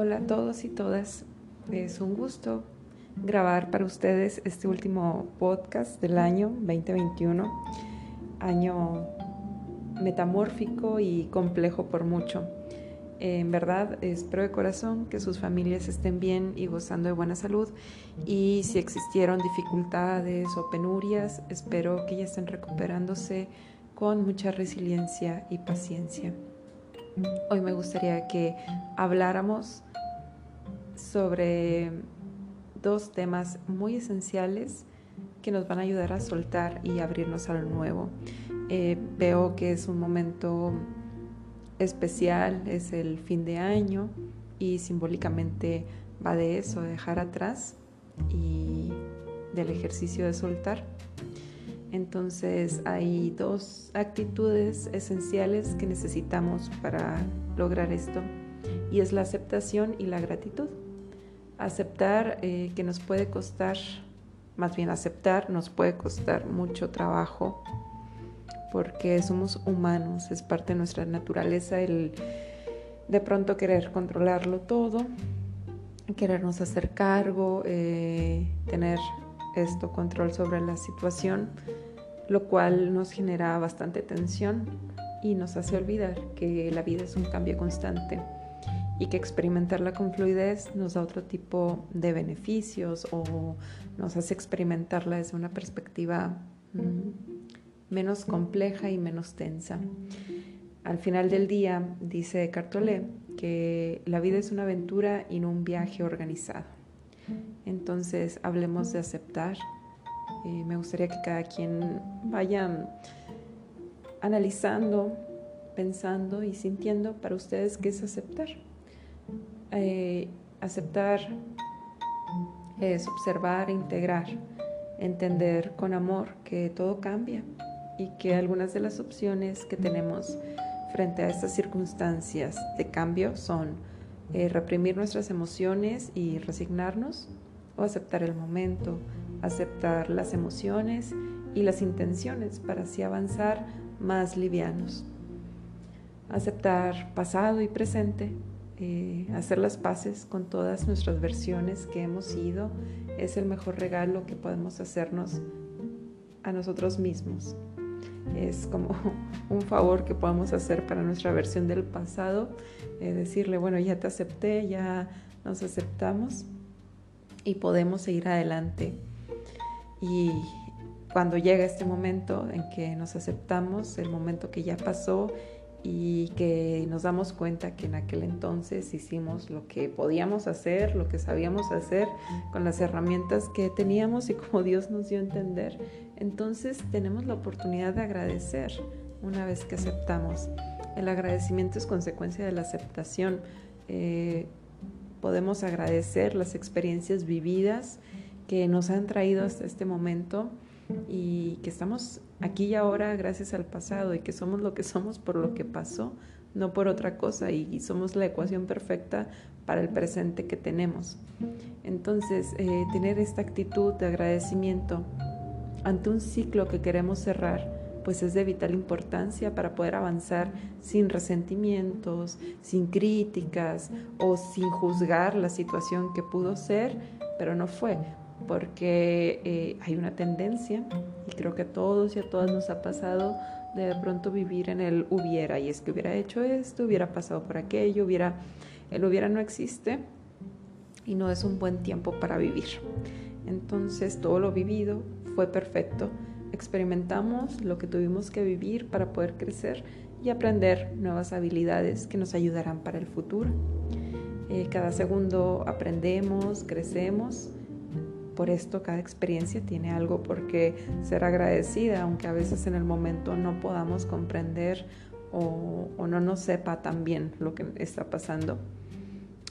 Hola a todos y todas. Es un gusto grabar para ustedes este último podcast del año 2021, año metamórfico y complejo por mucho. En verdad, espero de corazón que sus familias estén bien y gozando de buena salud y si existieron dificultades o penurias, espero que ya estén recuperándose con mucha resiliencia y paciencia. Hoy me gustaría que habláramos sobre dos temas muy esenciales que nos van a ayudar a soltar y abrirnos a lo nuevo. Eh, veo que es un momento especial, es el fin de año y simbólicamente va de eso, de dejar atrás y del ejercicio de soltar. Entonces hay dos actitudes esenciales que necesitamos para lograr esto y es la aceptación y la gratitud. Aceptar eh, que nos puede costar, más bien aceptar nos puede costar mucho trabajo porque somos humanos, es parte de nuestra naturaleza el de pronto querer controlarlo todo, querernos hacer cargo, eh, tener esto control sobre la situación, lo cual nos genera bastante tensión y nos hace olvidar que la vida es un cambio constante y que experimentarla con fluidez nos da otro tipo de beneficios o nos hace experimentarla desde una perspectiva mm, menos compleja y menos tensa. Al final del día, dice Cartolé, que la vida es una aventura y no un viaje organizado. Entonces, hablemos de aceptar. Eh, me gustaría que cada quien vaya analizando, pensando y sintiendo para ustedes qué es aceptar. Eh, aceptar es observar, integrar, entender con amor que todo cambia y que algunas de las opciones que tenemos frente a estas circunstancias de cambio son eh, reprimir nuestras emociones y resignarnos o aceptar el momento, aceptar las emociones y las intenciones para así avanzar más livianos. Aceptar pasado y presente eh, hacer las paces con todas nuestras versiones que hemos sido es el mejor regalo que podemos hacernos a nosotros mismos. Es como un favor que podemos hacer para nuestra versión del pasado, eh, decirle, bueno, ya te acepté, ya nos aceptamos y podemos seguir adelante. Y cuando llega este momento en que nos aceptamos, el momento que ya pasó y que nos damos cuenta que en aquel entonces hicimos lo que podíamos hacer, lo que sabíamos hacer con las herramientas que teníamos y como Dios nos dio a entender. Entonces tenemos la oportunidad de agradecer una vez que aceptamos. El agradecimiento es consecuencia de la aceptación. Eh, podemos agradecer las experiencias vividas que nos han traído hasta este momento y que estamos aquí y ahora gracias al pasado y que somos lo que somos por lo que pasó, no por otra cosa y, somos la ecuación perfecta para el presente que tenemos. Entonces, eh, tener esta actitud de agradecimiento ante un ciclo que queremos cerrar, pues es de vital importancia para poder avanzar sin resentimientos, sin críticas o sin juzgar la situación que pudo ser, pero no fue porque eh, hay una tendencia, y creo que a todos y a todas nos ha pasado, de pronto vivir en el hubiera, y es que hubiera hecho esto, hubiera pasado por aquello, hubiera, el hubiera no existe y no es un buen tiempo para vivir. Entonces todo lo vivido fue perfecto, experimentamos lo que tuvimos que vivir para poder crecer y aprender nuevas habilidades que nos ayudarán para el futuro. Eh, cada segundo aprendemos, crecemos por esto cada experiencia tiene algo por qué ser agradecida, aunque a veces en el momento no podamos comprender o, no nos sepa tan bien lo que está pasando.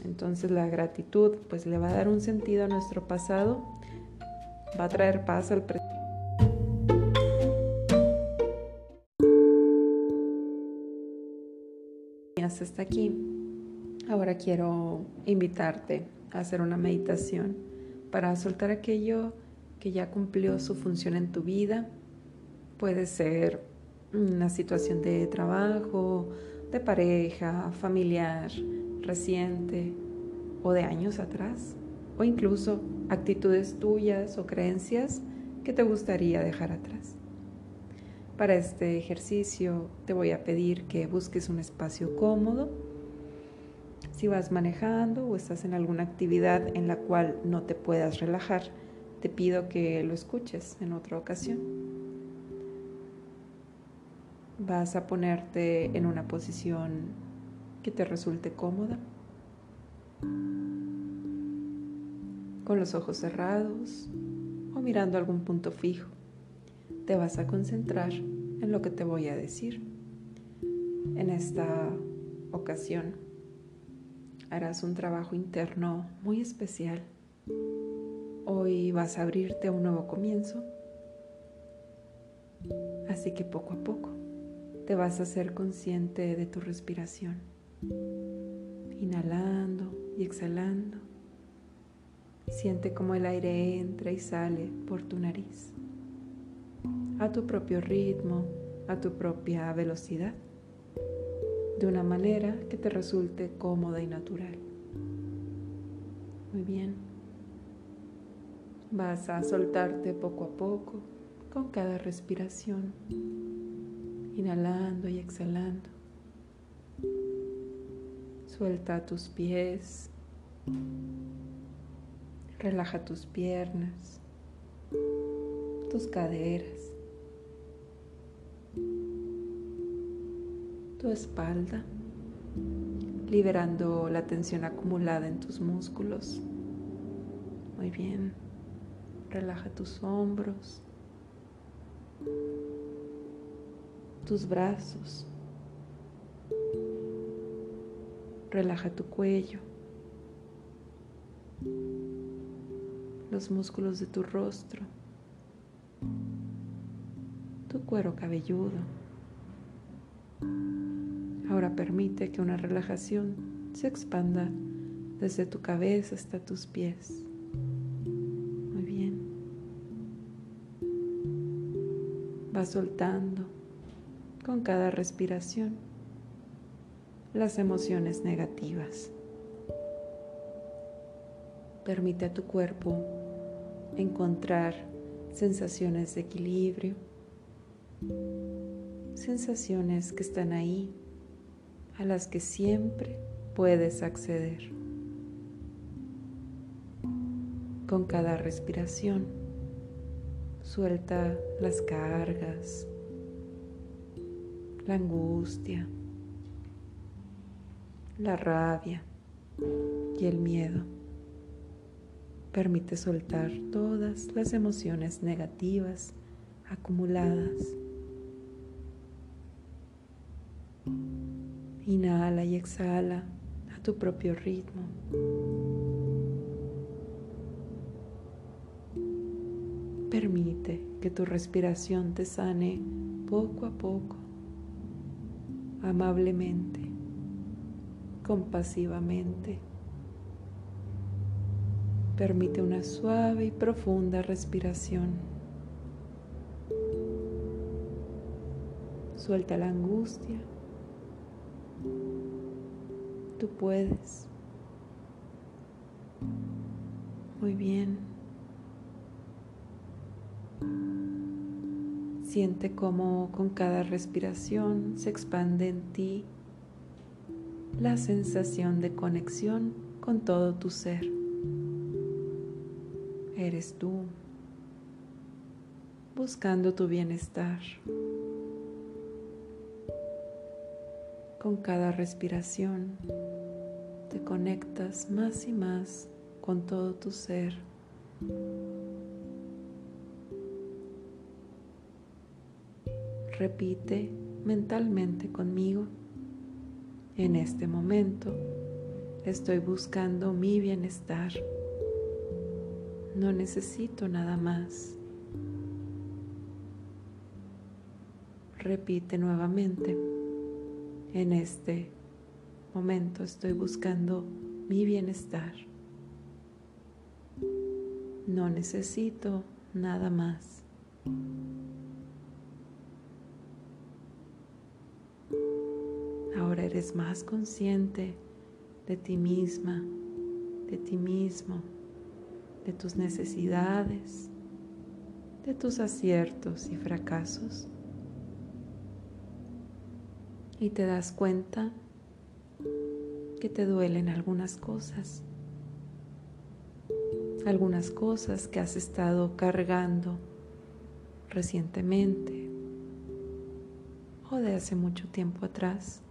Entonces la gratitud pues le va a dar un sentido a nuestro pasado, va a traer paz al presente. Hasta aquí. Ahora quiero invitarte a hacer una meditación para soltar aquello que ya cumplió su función en tu vida. Puede ser una situación de trabajo, de pareja, familiar, reciente, o de años atrás, o incluso actitudes tuyas o creencias que te gustaría dejar atrás. Para este ejercicio te voy a pedir que busques un espacio cómodo. Si vas manejando o estás en alguna actividad en la cual no te puedas relajar, te pido que lo escuches en otra ocasión. Vas a ponerte en una posición que te resulte cómoda, con los ojos cerrados o mirando algún punto fijo te vas a concentrar en lo que te voy a decir. En esta ocasión harás un trabajo interno muy especial. Hoy vas a abrirte a un nuevo comienzo. Así que poco a poco te vas a ser consciente de tu respiración. Inhalando y exhalando. Siente cómo el aire entra y sale por tu nariz a tu propio ritmo, a tu propia velocidad, de una manera que te resulte cómoda y natural. Muy bien. Vas a soltarte poco a poco con cada respiración, inhalando y exhalando. Suelta tus pies, relaja tus piernas, tus caderas. tu espalda, liberando la tensión acumulada en tus músculos. Muy bien. Relaja tus hombros, tus brazos. Relaja tu cuello, los músculos de tu rostro, tu cuero cabelludo. Ahora permite que una relajación se expanda desde tu cabeza hasta tus pies. Muy bien. Va soltando con cada respiración las emociones negativas. Permite a tu cuerpo encontrar sensaciones de equilibrio, sensaciones que están ahí a las que siempre puedes acceder. Con cada respiración, suelta las cargas, la angustia, la rabia y el miedo. Permite soltar todas las emociones negativas acumuladas Inhala y exhala a tu propio ritmo. Permite que tu respiración te sane poco a poco, amablemente, compasivamente. Permite una suave y profunda respiración. Suelta la angustia Tú puedes. Muy bien. Siente cómo con cada respiración se expande en ti la sensación de conexión con todo tu ser. Eres tú, buscando tu bienestar. Con cada respiración te conectas más y más con todo tu ser. Repite mentalmente conmigo. En este momento estoy buscando mi bienestar. No necesito nada más. Repite nuevamente. En este momento estoy buscando mi bienestar. No necesito nada más. Ahora eres más consciente de ti misma, de ti mismo, de tus necesidades, de tus aciertos y fracasos. Y te das cuenta que te duelen algunas cosas, algunas cosas que has estado cargando recientemente o de hace mucho tiempo atrás.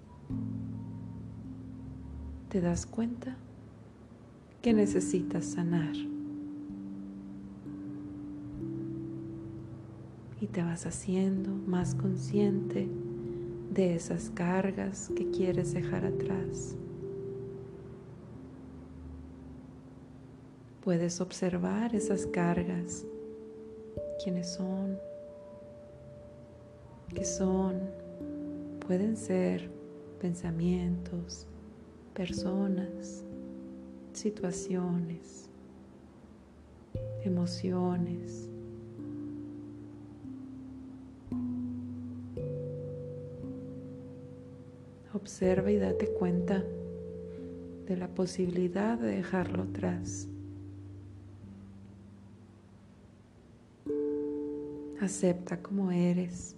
Te das cuenta que necesitas sanar. Y te vas haciendo más consciente de esas cargas que quieres dejar atrás. Puedes observar esas cargas, quiénes son, qué son, pueden ser pensamientos, personas, situaciones, emociones Observa y date cuenta de la posibilidad de dejarlo atrás. Acepta como eres.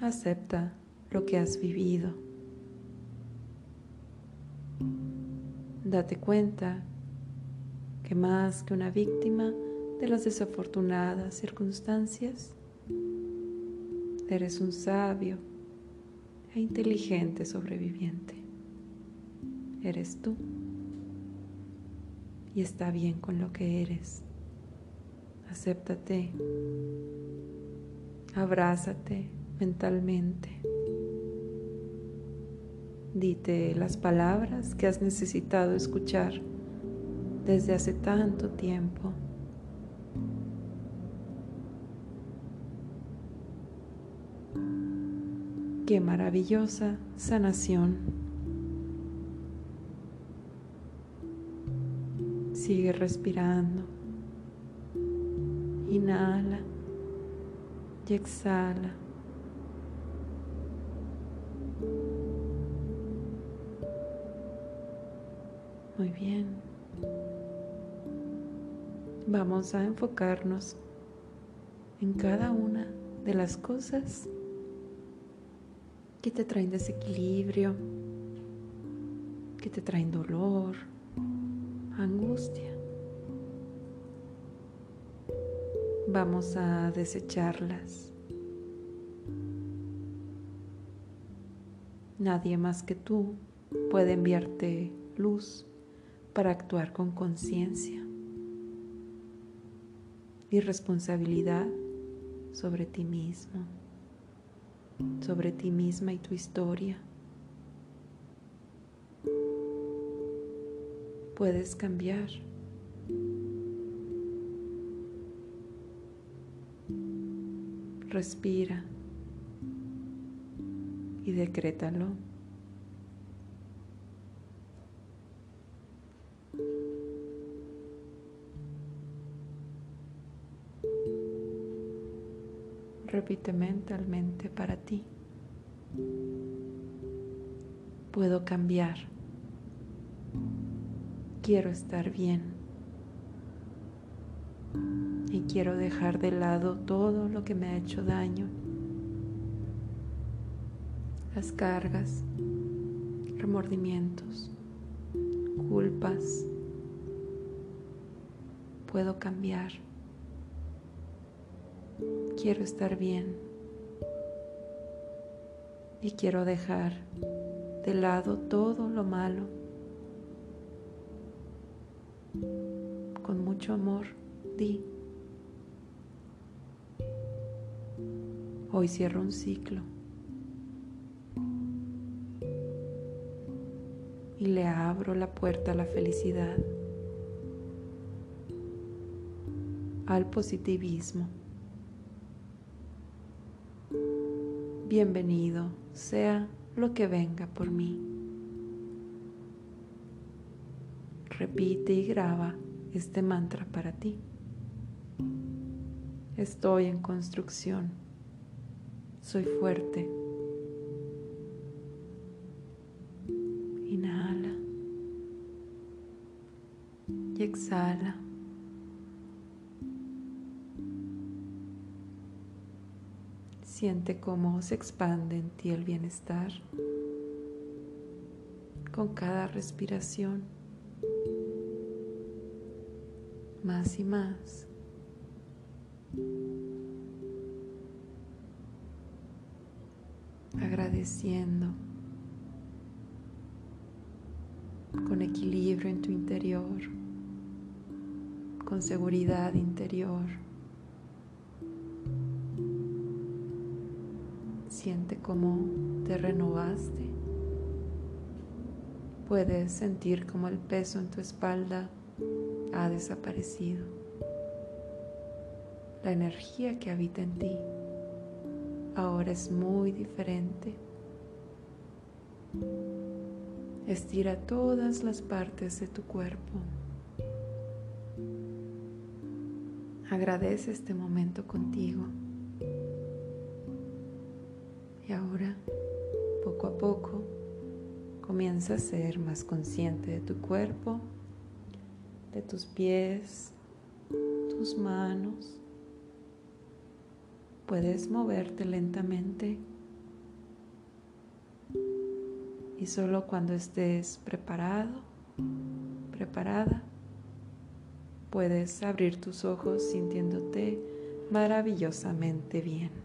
Acepta lo que has vivido. Date cuenta que más que una víctima de las desafortunadas circunstancias, Eres un sabio e inteligente sobreviviente. Eres tú. Y está bien con lo que eres. Acéptate. Abrázate mentalmente. Dite las palabras que has necesitado escuchar desde hace tanto tiempo. Qué maravillosa sanación. Sigue respirando. Inhala y exhala. Muy bien. Vamos a enfocarnos en cada una de las cosas que te traen desequilibrio, que te traen dolor, angustia. Vamos a desecharlas. Nadie más que tú puede enviarte luz para actuar con conciencia y responsabilidad sobre ti mismo sobre ti misma y tu historia. Puedes cambiar. Respira y decrétalo. Repite mentalmente para ti. Puedo cambiar. Quiero estar bien. Y quiero dejar de lado todo lo que me ha hecho daño. Las cargas, remordimientos, culpas. Puedo cambiar quiero estar bien y quiero dejar de lado todo lo malo. Con mucho amor, di. Hoy cierro un ciclo y le abro la puerta a la felicidad, al positivismo. bienvenido sea lo que venga por mí. Repite y graba este mantra para ti. Estoy en construcción. Soy fuerte. Inhala y exhala. Siente cómo se expande en ti el bienestar con cada respiración. Más y más. Agradeciendo con equilibrio en tu interior, con seguridad interior. Siente cómo te renovaste. Puedes sentir como el peso en tu espalda ha desaparecido. La energía que habita en ti ahora es muy diferente. Estira todas las partes de tu cuerpo. Agradece este momento contigo. Ahora, poco a poco, comienza a ser más consciente de tu cuerpo, de tus pies, tus manos. Puedes moverte lentamente y solo cuando estés preparado, preparada, puedes abrir tus ojos sintiéndote maravillosamente bien.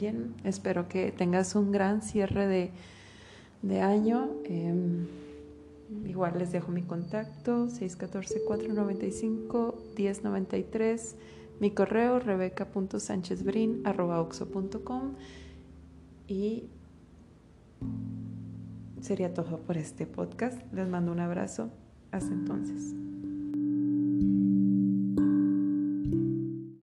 Bien. Espero que tengas un gran cierre de, año. Em, igual les dejo mi contacto 614-495-1093. Mi correo rebeca.sanchezbrin.com y sería todo por este podcast. Les mando un abrazo. Hasta entonces.